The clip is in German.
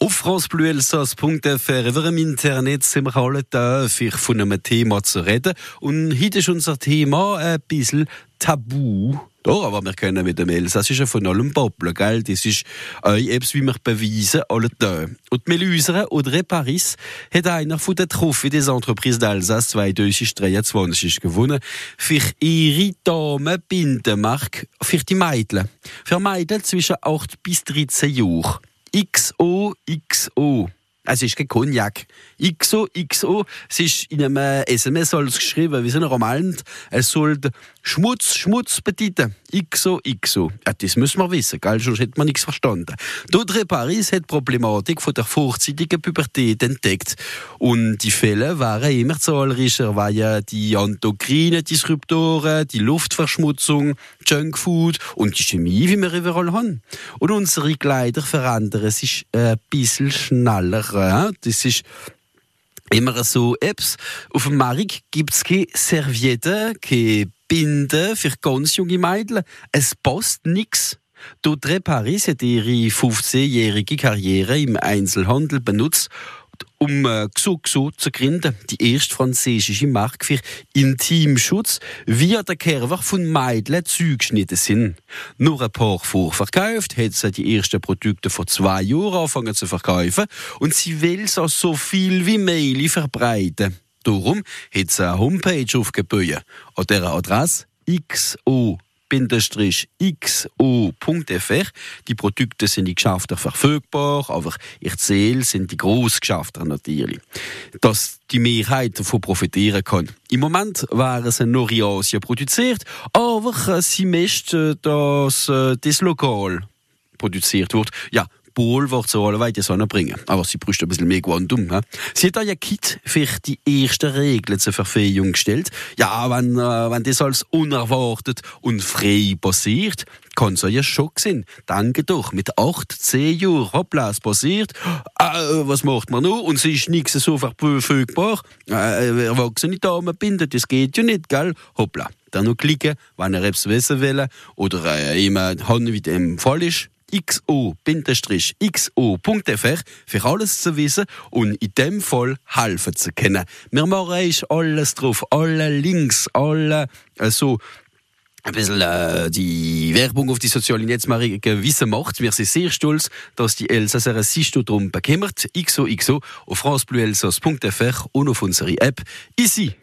Auf francebleuelsass.fr über im Internet sind wir alle da, für von einem Thema zu reden. Und heute ist unser Thema ein bisschen Tabu. Doch, aber wir können mit dem Elsassischen von allem babbeln, gell? Das ist äh, etwas, wie wir beweisen, alle da. Und Melusere Audrey Paris hat einer von den Trophäen des Entreprises d'Alsace 2023 gewonnen für ihre Damen-Bindenmark für die Mädchen. Für Mädchen zwischen 8 bis 13 Jahren. XOXO. Es ist kein Cognac. XO, XO. Es ist in einem SMS alles geschrieben, wie so ein Roman. Es soll Schmutz, Schmutz bedeuten. XO, XO. Ja, das müssen wir wissen, gell? Sonst hätte man nichts verstanden. Dodre Paris hat die Problematik von der vorzeitigen Pubertät entdeckt. Und die Fälle waren immer zahlreicher, weil ja die endokrine Disruptoren, die Luftverschmutzung, Junkfood und die Chemie, wie wir überall haben. Und unsere Kleider verändern sich ein bisschen schneller. Das ist immer so Apps. Auf dem Markt gibt es keine Servietten, keine Binden für ganz junge Mädchen. Es passt nichts. Dodre Paris hat ihre 15-jährige Karriere im Einzelhandel benutzt, um äh, Xuxo zu gründen, die erste französische Marke für Intimschutz, wie der Kerwer von Mädchen zugeschnitten sind. Nur ein paar vorverkauft, hat sie die ersten Produkte vor zwei Jahren angefangen zu verkaufen und sie will es auch so viel wie möglich verbreiten. Darum hat sie eine Homepage aufgebaut. An dieser Adresse xo xo.fr. Die Produkte sind die Geschäfte verfügbar, aber ich zähle sind die Großgeschäfte natürlich. Dass die Mehrheit davon profitieren kann. Im Moment waren sie nur in Asien produziert, aber sie möchten, dass äh, das lokal produziert wird. Ja, Wird so alle Sonne bringen. Aber sie braucht ein bisschen mehr Quantum. He? Sie hat ein Kit für die ersten Regeln zur Verfehung gestellt. Ja, wenn, äh, wenn das alles unerwartet und frei passiert, kann es ja Schock sein. Danke doch, mit 8, 10 Jahren, hoppla, es passiert. Äh, was macht man noch? Und es ist nichts so verfügbar. Äh, erwachsene Damen binden, das geht ja nicht, gell? Hoppla. Dann noch klicken, wenn er etwas wissen will oder äh, jemand haben, wie dem Fall ist xo-xo.fr für alles zu wissen und in dem Fall helfen zu können. Wir machen alles drauf, alle Links, alle äh, so ein bisschen äh, die Werbung auf die sozialen Netzwerke gewissen macht. Wir sind sehr stolz, dass die Elsasser sich darum bekümmert. XOXO auf francebleuelsass.fr und auf unsere App. Easy!